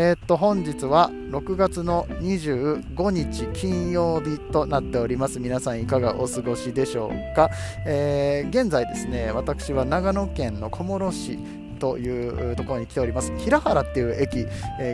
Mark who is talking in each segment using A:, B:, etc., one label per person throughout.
A: えー、っと本日は6月の25日金曜日となっております。皆さんいかがお過ごしでしょうか、えー、現在ですね私は長野県の小諸市というところに来ております。平原っていう駅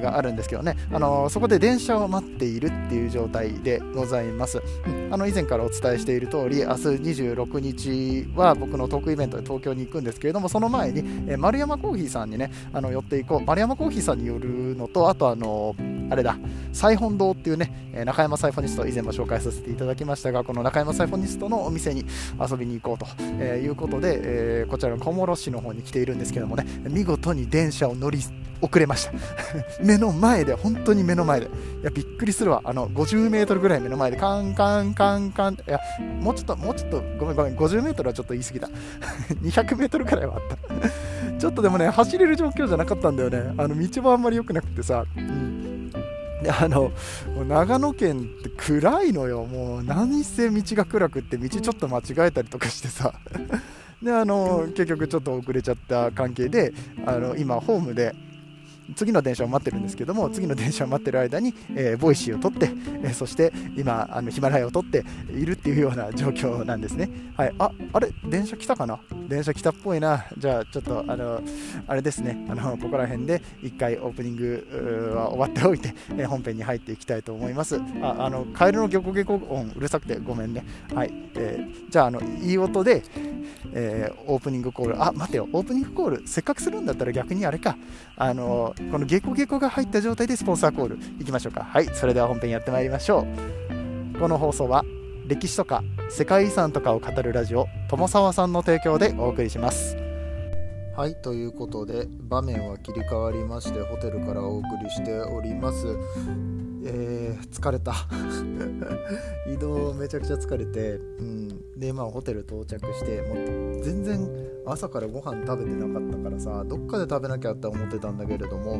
A: があるんですけどね、あのそこで電車を待っているっていう状態でございます、うん、あの以前からお伝えしている通り明日26日は僕のトークイベントで東京に行くんですけれどもその前に、え丸山コーヒーさんにねあの寄っていこう。丸山コーヒーさんによるのとあとあのあれだサイフォン堂っていうね中山サイフォニスト以前も紹介させていただきましたがこの中山サイフォニストのお店に遊びに行こうということで、え、こちらの小諸市の方に来ているんですけどもね見事に電車を乗り遅れました。目の前で本当に目の前で。いやびっくりするわ。あの50メートルぐらい目の前でカンカンカンカンいやもうちょっともうちょっとごめんごめん50メートルはちょっと言い過ぎた。200メートルぐらいはあった。ちょっとでもね走れる状況じゃなかったんだよね。あの道もあんまり良くなくてさ、あの長野県って暗いのよ、もう何せ道が暗くって道ちょっと間違えたりとかしてさ。であの結局ちょっと遅れちゃった関係であの今ホームで次の電車を待ってるんですけども次の電車を待ってる間に、えー、ボイシーを録って、えー、そして今あのヒマラヤを録っているっていうような状況なんですね。はい。ああれ？電車来たかな？電車来たっぽいな。じゃあちょっとあのあれですね。あのここら辺で1回オープニングは終わっておいて、えー、本編に入っていきたいと思います。ああのカエルのギョコゲコ音うるさくてごめんね。はい、えー、じゃああのいい音でえー、オープニングコール、あ、待てよ、オープニングコール、せっかくするんだったら逆にあれか、あのこのゲコゲコが入った状態でスポンサーコールいきましょうか。はい、それでは本編やってまいりましょう。この放送は、歴史とか世界遺産とかを語るラジオ、友沢さんの提供でお送りします。はい、ということで、場面は切り替わりまして、ホテルからお送りしております。えー、疲れた。移動めちゃくちゃ疲れて、うん、でまあホテル到着してもう全然朝からご飯食べてなかったからさどっかで食べなきゃって思ってたんだけれども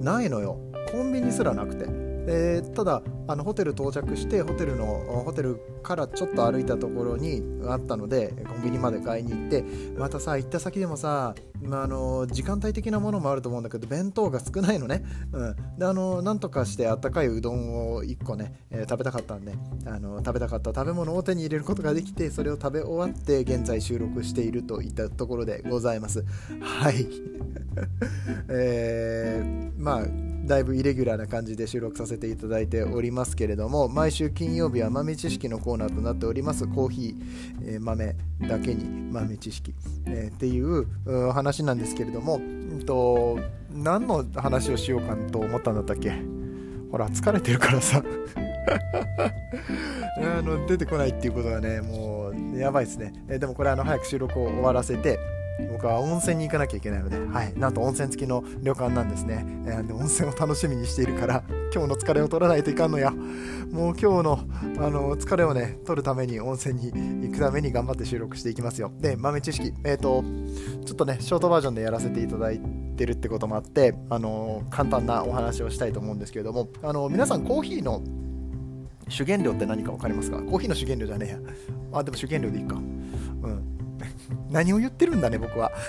A: ないのよ。コンビニすらなくて。えー、ただあのホテル到着してホテルのホテルからちょっと歩いたところにあったのでコンビニまで買いに行ってまたさ行った先でもさ、まあ、あの時間帯的なものもあると思うんだけど弁当が少ないのね、うん、であのなんとかしてあったかいうどんを1個ね、えー、食べたかったんであの食べたかった食べ物を手に入れることができてそれを食べ終わって現在収録しているといったところでございます。はい。えー、まあだいぶイレギュラーな感じで収録させていただいておりますけれども毎週金曜日は豆知識のコーナーとなっております。コーヒー、えー、豆だけに豆知識、えー、っていう話なんですけれども、うんと、何の話をしようかと思ったんだったっけ？ほら疲れてるからさ。あの出てこないっていうことがねもうやばいですね、えー、でもこれあの早く収録を終わらせて僕は温泉に行かなきゃいけないので、はい、なんと温泉付きの旅館なんですね、えー、で温泉を楽しみにしているから 今日の疲れを取らないといかんのや。もう今日のあの疲れをね取るために温泉に行くために頑張って収録していきますよ。で豆知識。えっ、ー、とちょっとねショートバージョンでやらせていただいてるってこともあってあの簡単なお話をしたいと思うんですけれども。あの皆さんコーヒーの主原料って何か分かりますか？コーヒーの主原料じゃねえや。あでも主原料でいいか。何を言ってるんだね、僕は。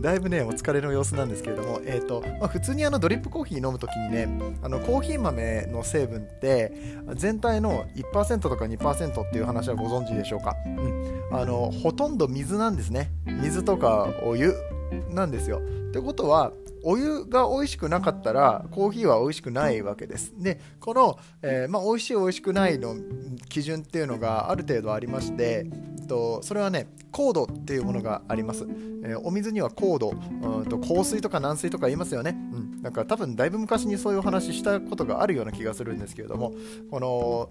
A: だいぶね、お疲れの様子なんですけれども、えーとまあ、普通にあのドリップコーヒー飲むときにね、あのコーヒー豆の成分って全体の1%とか2%っていう話はご存知でしょうか、うん、あのほとんど水なんですね。水とかお湯なんですよ。ってことは、お湯が美味しくなかったらコーヒーは美味しくないわけです。でこの、えーまあ、美味しい美味しくないの基準っていうのがある程度ありましてとそれはね硬度っていうものがあります、えー、お水には硬度うんと硬水とか軟水とか言いますよね、うん、なんか多分だいぶ昔にそういうお話したことがあるような気がするんですけれどもこの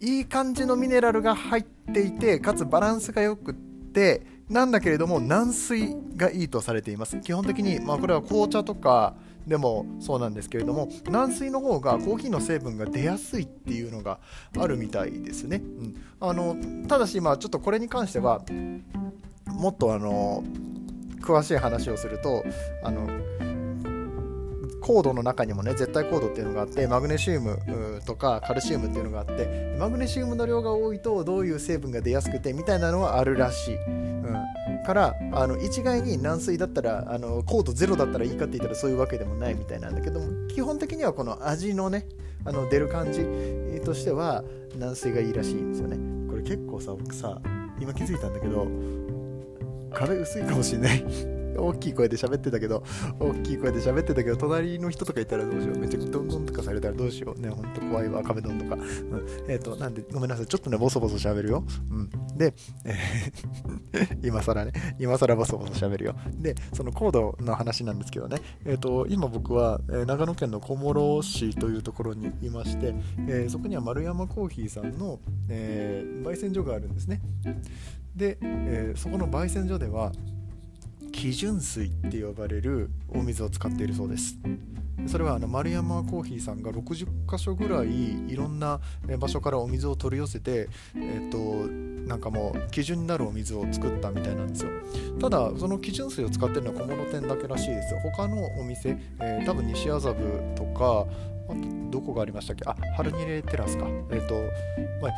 A: いい感じのミネラルが入っていてかつバランスがよくってなんだけれども軟水がいいとされています。基本的に、まあ、これは紅茶とかでもそうなんですけれども軟水の方がコーヒーの成分が出やすいっていうのがあるみたいですね、うん、あのただしまあちょっとこれに関してはもっとあの詳しい話をするとあのコードの中にもね絶対コードっていうのがあってマグネシウムとかカルシウムっていうのがあってマグネシウムの量が多いとどういう成分が出やすくてみたいなのはあるらしい、うん、からあの一概に軟水だったらあのコートゼロだったらいいかって言ったらそういうわけでもないみたいなんだけども基本的にはこの味のねあの出る感じとしては軟水がいいらしいんですよね。これ結構さ僕さ今気づいたんだけど壁薄いかもしれない。大きい声で喋ってたけど、大きい声で喋ってたけど、隣の人とかいたらどうしよう。めっちゃどんどんとかされたらどうしよう。ね、ほんと怖いわ、壁ドンとか。うん、えっ、ー、と、なんで、ごめんなさい。ちょっとね、ボソボソ喋るよ。うん。で、えー、今更ね、今更ボソボソ喋るよ。で、そのコードの話なんですけどね、えっ、ー、と、今僕は、えー、長野県の小諸市というところにいまして、えそこには丸山コーヒーさんの、え焙煎所があるんですね。で、えそこの焙煎所では、基準水って呼ばれるお水を使っているそうです。それはあの丸山コーヒーさんが60箇所ぐらいいろんな場所からお水を取り寄せて、えっとなんかもう基準になるお水を作ったみたいなんですよ。ただその基準水を使ってるのは小物店だけらしいです他のお店、えー、多分西麻布とかあとどこがありましたっけ？あ、ハルニレテラスか。えっ、ー、と、まあ、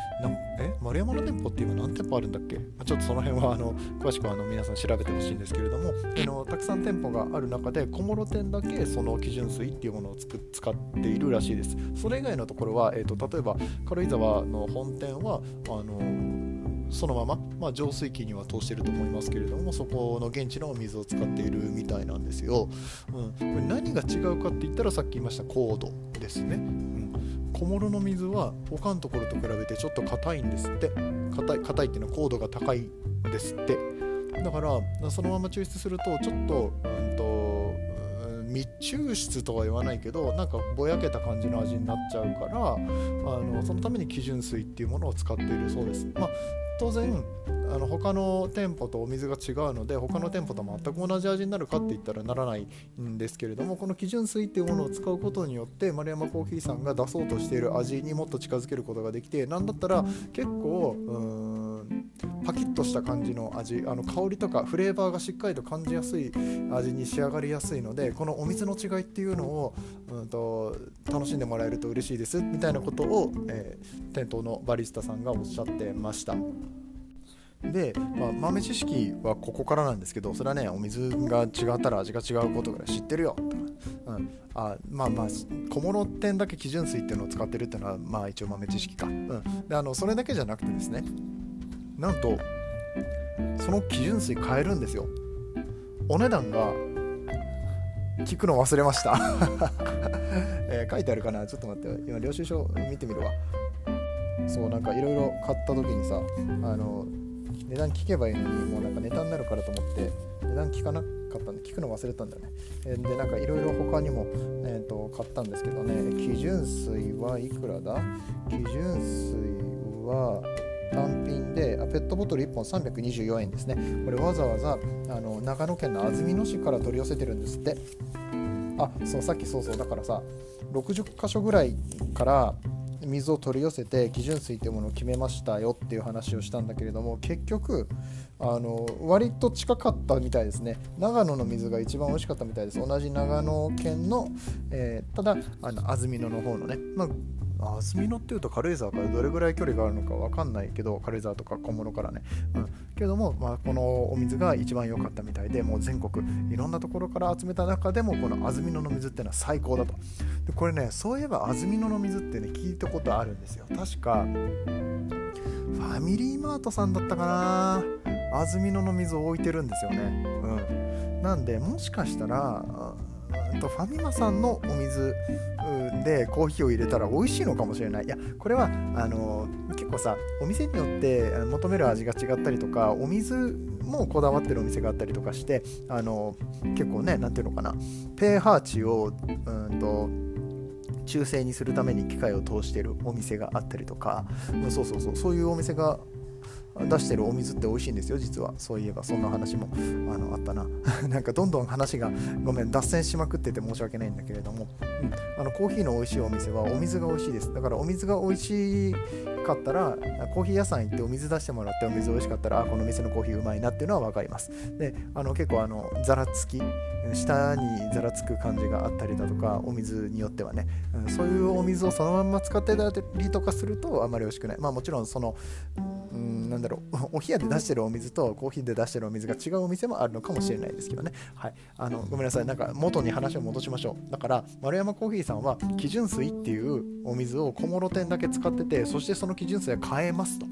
A: え、丸山の店舗って今何店舗あるんだっけ、まあ、ちょっとその辺はあの詳しくあの皆さん調べてほしいんですけれども、あのたくさん店舗がある中で、小諸店だけその基準水っていうものをつく使っているらしいです。それ以外のところは、えーと、例えば軽井沢の本店は、あのそのまま、まあ、浄水器には通してると思いますけれどもそこの現地の水を使っているみたいなんですよ、うん、これ何が違うかって言ったらさっき言いました高度ですね、うん、小諸の水は他のところと比べてちょっと硬いんですって。硬い硬いっていうのは高度が高いんですって。だからそのまま抽出するとちょっと,、うんと密抽出とは言わないけどなんかぼやけた感じの味になっちゃうからあのそのために基準水っていうものを使っているそうです。まあ当然あの他の店舗とお水が違うので他の店舗と全く同じ味になるかって言ったらならないんですけれどもこの基準水っていうものを使うことによって丸山コーヒーさんが出そうとしている味にもっと近づけることができてなんだったら結構うんパキッとした感じの味あの香りとかフレーバーがしっかりと感じやすい味に仕上がりやすいのでこのお水の違いっていうのを、うんと、楽しんでもらえると嬉しいですみたいなことを、えー、店頭のバリスタさんがおっしゃってました。で、まあ、豆知識はここからなんですけどそれはねお水が違ったら味が違うことぐらい知ってるよ。とか、うん、あまあまあ小物店だけ基準水っていうのを使ってるっていうのはまあ一応豆知識か、うん、であのそれだけじゃなくてですねなんとその基準水買えるんですよ。お値段が聞くの忘れました。えー、書いてあるかな？ちょっと待って。今領収書見てみるわ。そうなんかいろいろ買った時にさあの値段聞けばいいのにもうなんかネタになるからと思って値段聞かなかったんで聞くの忘れたんだよね、えでなんかいろいろ他にも、えーと、買ったんですけどね。基準水はいくらだ？基準水は単品でペットボトル1本324円ですね。これわざわざあの長野県の安曇野市から取り寄せてるんですって。あそうさっきそうそうだからさ60箇所ぐらいから水を取り寄せて基準水というものを決めましたよっていう話をしたんだけれども結局あの割と近かったみたいですね。長野の水が一番美味しかったみたいです。同じ長野県の、えー、ただあの安曇野の方のね、まあ安曇野っていうと軽井沢からどれぐらい距離があるのか分かんないけど軽井沢とか小諸からね、うん、けども、まあ、このお水が一番良かったみたいでもう全国いろんなところから集めた中でもこの安曇野の水っていうのは最高だと。でこれねそういえば安曇野の水ってね聞いたことあるんですよ。確かファミリーマートさんだったかな。安曇野の水を置いてるんですよね。うん。なんでもしかしたらとファミマさんのお水でコーヒーを入れたら美味しいのかもしれない。いやこれはあの結構さお店によって求める味が違ったりとかお水もこだわってるお店があったりとかしてあの結構ね何ていうのかな。pH 値をうんと中性にするために機械を通してるお店があったりとか。そうそうそう。そういうお店が出してるお水って美味しいんですよ実は。そういえばそんな話もあのあったな。なんかどんどん話がごめん脱線しまくってて申し訳ないんだけれども、うん、あのコーヒーの美味しいお店はお水が美味しいです。だからお水が美味しかったらコーヒー屋さん行ってお水出してもらってお水美味しかったらあこの店のコーヒーうまいなっていうのは分かります。であの結構あのざらつき下にざらつく感じがあったりだとかお水によってはね、うん、そういうお水をそのまま使ってたりとかするとあまり美味しくない。まあもちろんそのうんなんだろう お冷やで出してるお水とコーヒーで出してるお水が違うお店もあるのかもしれないですけどねはいあのごめんなさいなんか元に話を戻しましょうだから丸山コーヒーさんは基準水っていうお水を小諸店だけ使っててそしてその基準水は買えますと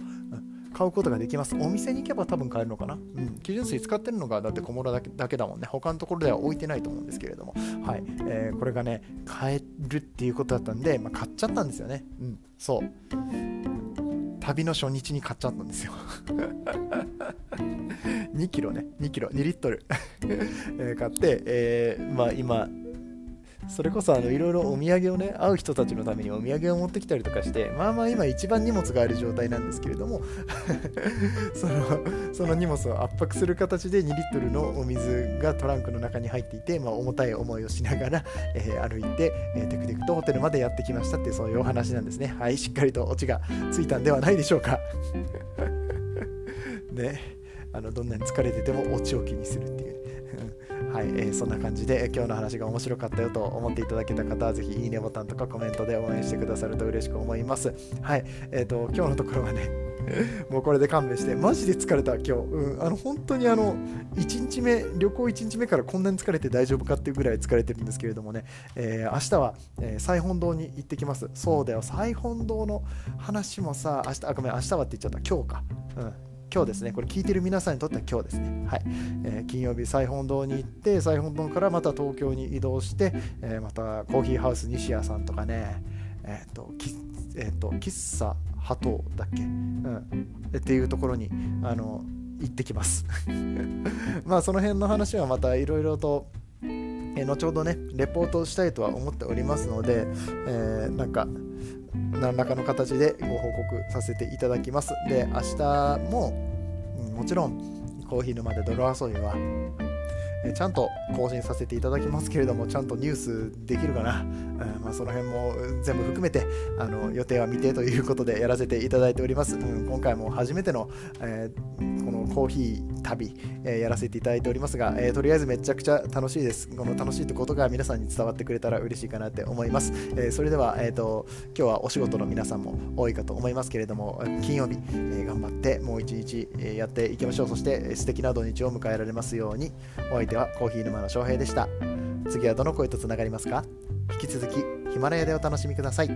A: 買うことができます。お店に行けば多分買えるのかな。うん。基準水使ってるのがだって小諸だけだけだもんね。他のところでは置いてないと思うんですけれども。はい。えー、これがね、買えるっていうことだったんで、まあ、買っちゃったんですよね。うん。そう。旅の初日に買っちゃったんですよ。2キロね。2キロ。2リットル。え買って、えー、まあ今それこそあのいろいろお土産をね会う人たちのためにお土産を持ってきたりとかしてまあまあ今一番荷物がある状態なんですけれども そのその荷物を圧迫する形で2リットルのお水がトランクの中に入っていて、まあ、重たい思いをしながら、えー、歩いて、えー、テクテクとホテルまでやってきましたっていうそういうお話なんですね。はいしっかりとオチがついたんではないでしょうか。ね。あのどんなに疲れててもオチを気にするっていう。はい、えー、そんな感じで今日の話が面白かったよと思っていただけた方はぜひいいねボタンとかコメントで応援してくださると嬉しく思います。はい、えっ、ー、と今日のところはね もうこれで勘弁して、マジで疲れた、今日。うん、あの本当にあの1日目、旅行1日目からこんなに疲れて大丈夫かっていうぐらい疲れてるんですけれどもね、えー、明日は、えー、西本堂に行ってきます。そうだよ、西本堂の話もさ、明日、あ、ごめん、明日はって言っちゃった、今日か。うん、今日ですね、これ聞いてる皆さんにとっては今日ですね、はい。えー、金曜日、西本堂に行って、西本堂からまた東京に移動して、えー、またコーヒーハウス西谷さんとかね、えっ、ー、と、えーと、喫茶ハトだっけ、うん、っていうところにあの行ってきます。まあその辺の話はまたいろいろとえ後ほどねレポートしたいとは思っておりますので、えー、なんか何らかの形でご報告させていただきます。で、明日も、うん、もちろんコーヒー沼で泥遊びはちゃんと更新させていただきますけれども、ちゃんとニュースできるかな、うんまあ、その辺も全部含めてあの予定は未定ということでやらせていただいております。うん、今回も初めての、えー、このコーヒー旅、えー、やらせていただいておりますが、えー、とりあえずめちゃくちゃ楽しいです。この楽しいってことが皆さんに伝わってくれたら嬉しいかなって思います。えそれでは、えーと、今日はお仕事の皆さんも多いかと思いますけれども、金曜日、え頑張ってもう一日、えやっていきましょう。そして素敵な土日を迎えられますように、お相手はコーヒー沼の翔平でした。次はどの声とつながりますか？引き続きヒマラヤでお楽しみください。